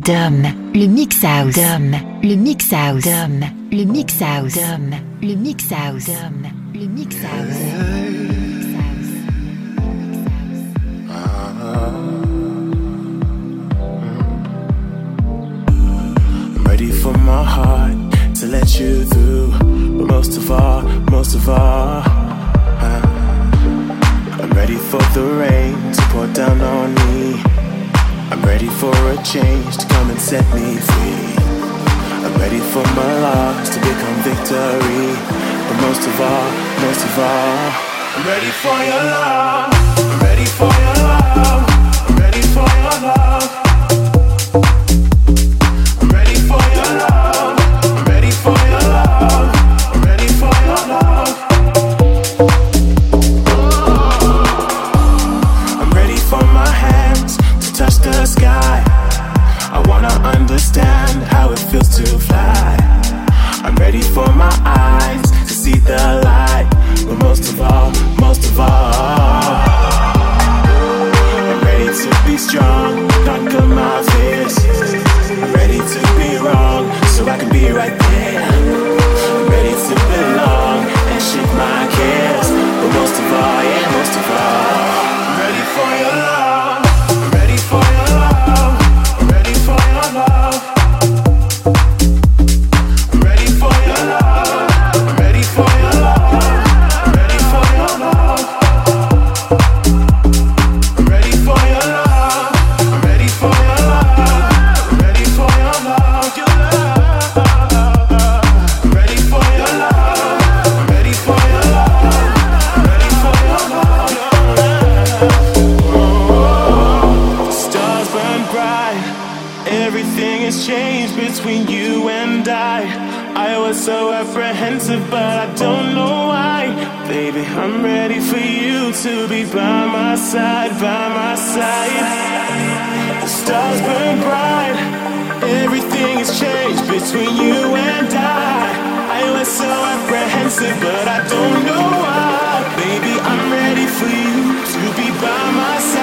Dom, le mix house. Dom, le mix house. Dom, le mix house. Dom, le mix house. Dom, le mix house. I'm ready for my heart to let you through, but most of all, most of all, I'm ready for the rain to pour down on me. I'm ready for a change to come and set me free. I'm ready for my loss to become victory. But most of all, most of all, I'm ready for your love. I'm ready for your love. I'm ready for your love. sky. I wanna understand how it feels to fly. I'm ready for my eyes to see the light. But most of all, most of all, I'm ready to be strong, conquer my fears. I'm ready to be wrong, so I can be right there. I'm ready to belong and shake my cares. But most of all, yeah, most of all, I'm ready for your love. between you and I. I was so apprehensive, but I don't know why. Baby, I'm ready for you to be by my side, by my side. The stars burn bright, everything has changed between you and I. I was so apprehensive, but I don't know why. Baby, I'm ready for you to be by my side.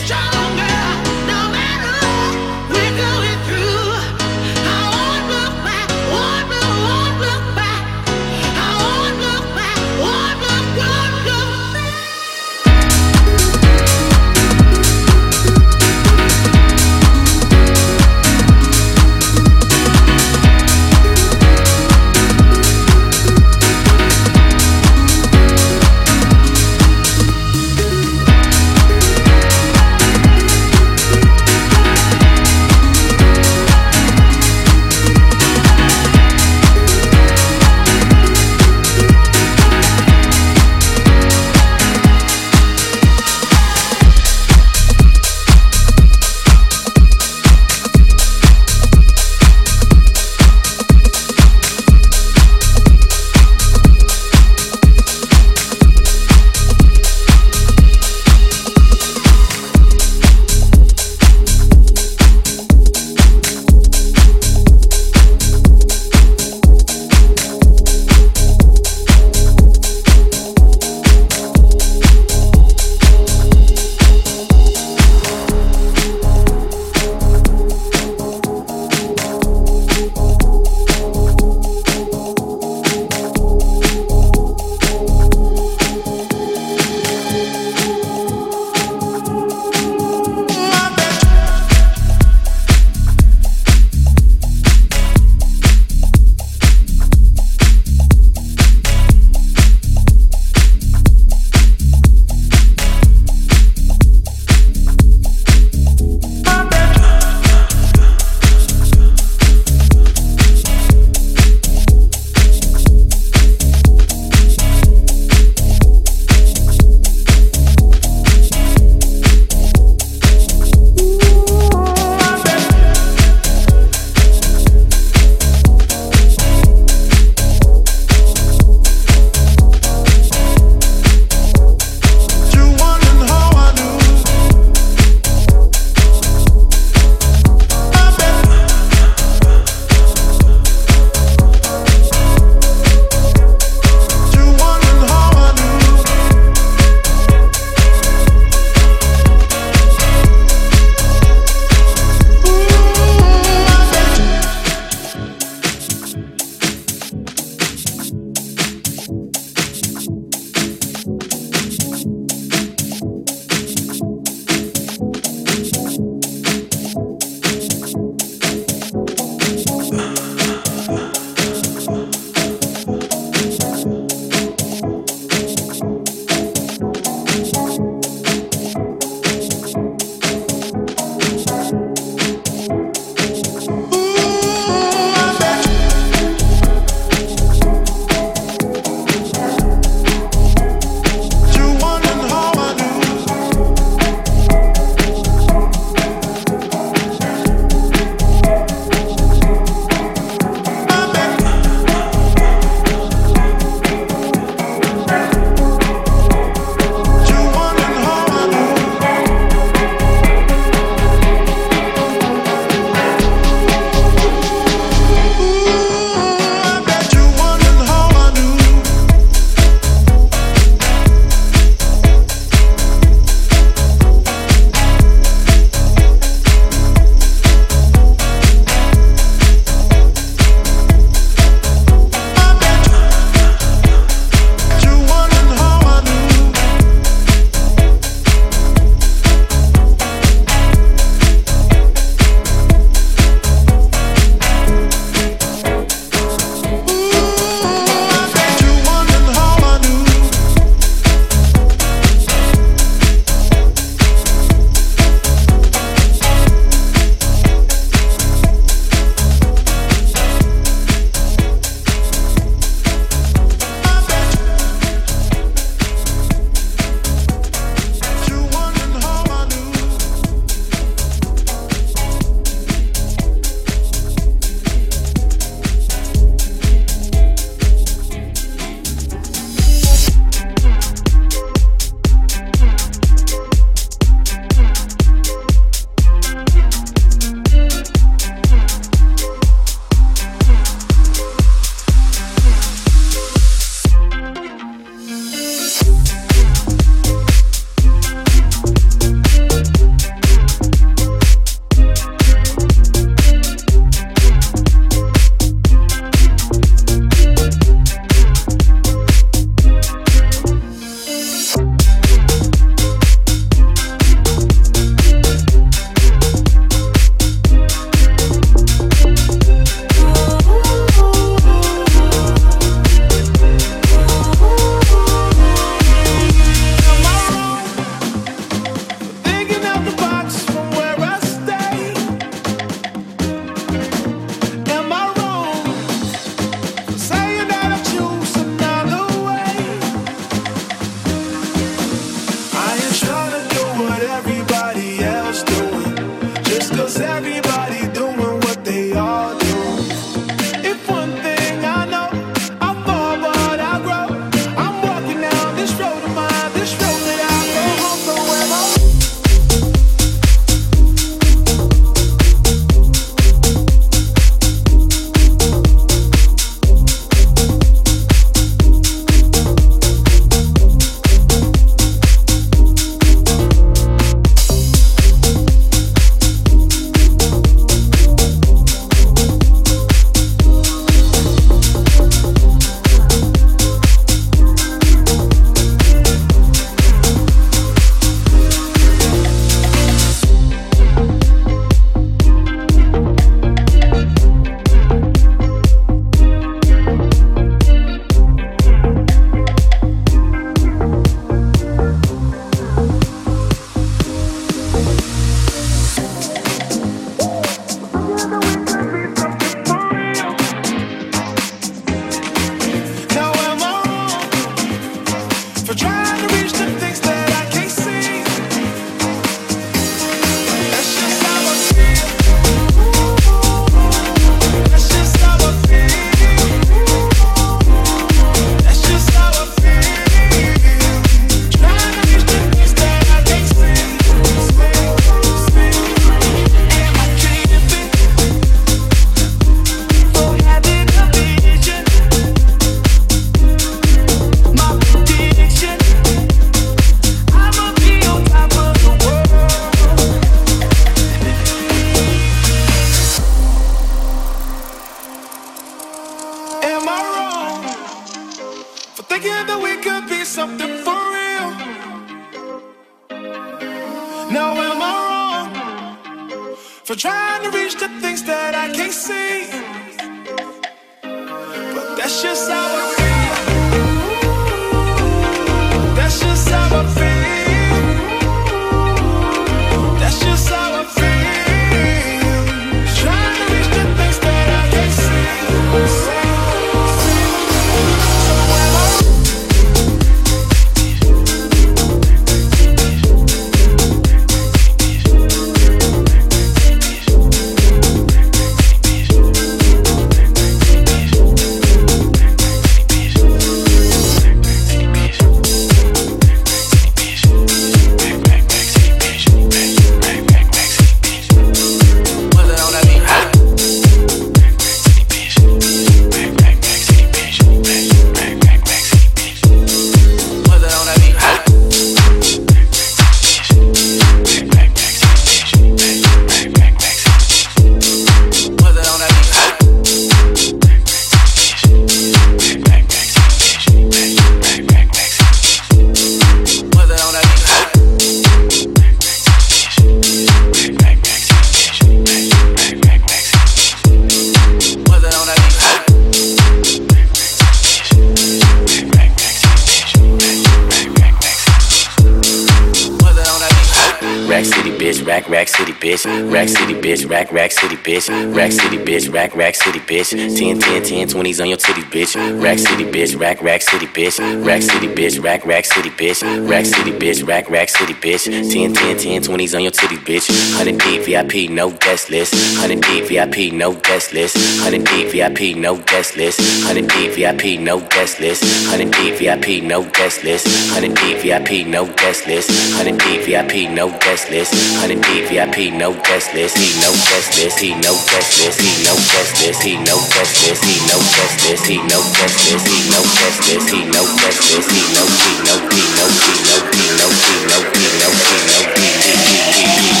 Bitch, rack city bitch, rack rack city bitch, 10 10 10 20s on your titties bitch, rack city bitch, rack rack city bitch, rack city bitch, rack rack city bitch, rack city bitch, rack rack city bitch, 10 10 10 20s on your titties bitch, 100 deep VIP no guest list, 100 deep VIP no guest list, 100 deep VIP no guest list, 100 deep VIP no guest list, 100 deep VIP no guest list, 100 deep VIP no guest list, 100 deep VIP no guest list, 100 deep VIP no guest list, he no guest list, he no guest list, he no guest list, he no list, he no list, he no list, he no guest list, he no guest list, he no he no he no he no he no he no he no he no he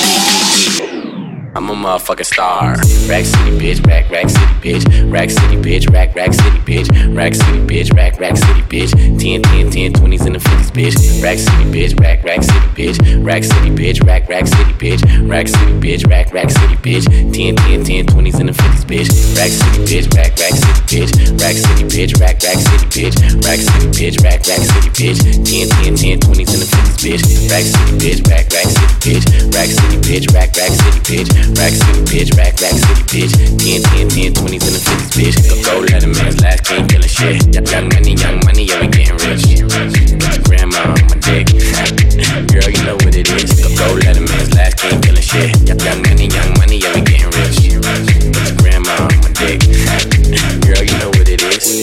I'm a motherfucking star. Rack City bitch, rack rack city bitch, rack city bitch, rack rack city bitch, rack city bitch, rack rack city bitch, 10 10 10 20s and the 50s bitch, rack city bitch, rack rack city bitch, rack city bitch, rack rack city bitch, rack city bitch, rack rack city bitch, 10 10 10 20s and the 50s bitch, rack city bitch, rack rack city bitch, rack city bitch, rack rack city bitch, rack city bitch, rack rack city bitch, 10 10 10 20s and the 50s bitch, rack city bitch, rack rack city bitch, rack city bitch, rack rack city bitch, rack city bitch, rack rack city bitch, 10 10 10 20s and the 50s bitch, go go let a man's last king killing shit, young money, young money, yeah we getting rich, your grandma on my dick, girl you know what it is, go go let a man's last king killing shit, young young money, young money,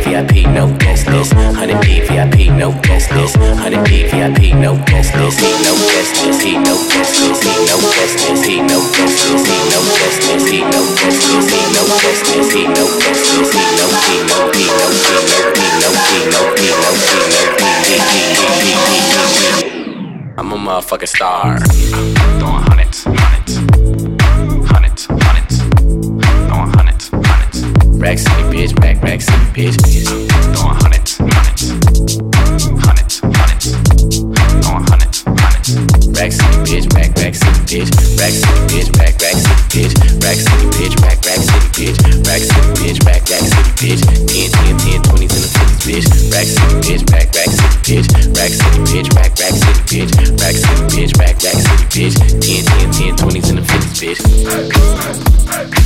VIP no guest list, honey D VIP no guest list, honey D VIP no guest list, he no guest list, he no guest list, he no guest list, he no guest list, he no guest list, he no guest list, he no guest list, he no guest list, he no he no he no he no he no he no he no he no he he he he he I'm a motherfucking star. I'm hundreds, hundreds. Rack City, bitch. Rack, Rack City, bitch. Throwing hundreds, hundreds, hundreds, hundreds. Throwing hundreds, hundreds. Rack City, bitch. Rack, Rack City, bitch. Rack City, bitch. Rack, Rack City, bitch. Rack City, bitch. Rack, Rack City, bitch. Rack City, bitch. Rack, Rack City, bitch. 10, 10, 10, 20s and the 50s, bitch. Rack City, bitch. Rack, Rack City, bitch. Rack City, bitch. Rack, Rack City, bitch. Rack City, bitch. Rack, Rack City, bitch. 10, 10, 10, 20s and the 50s, bitch.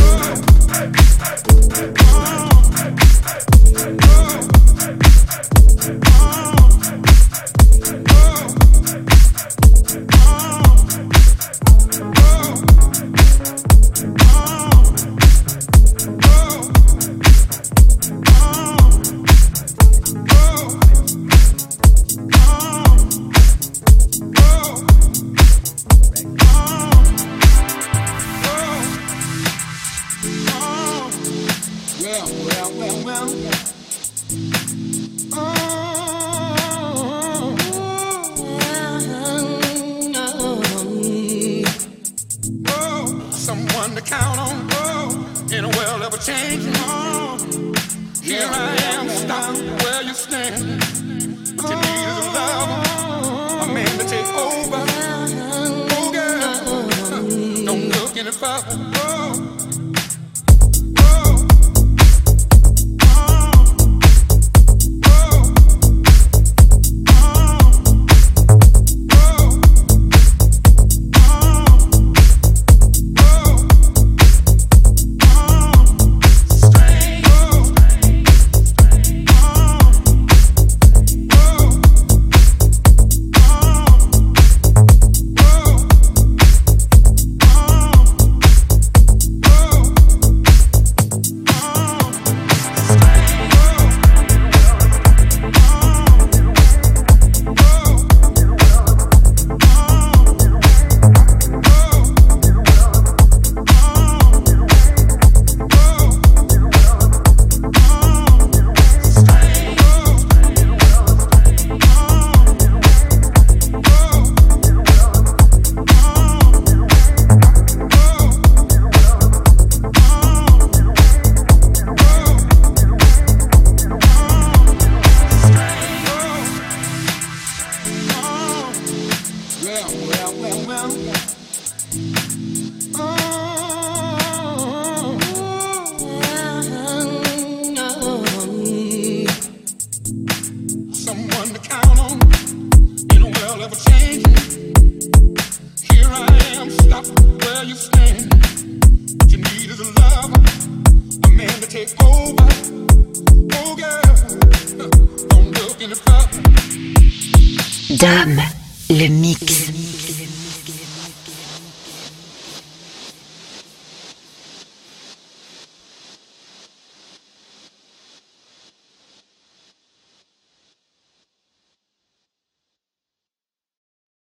Dame, le mix.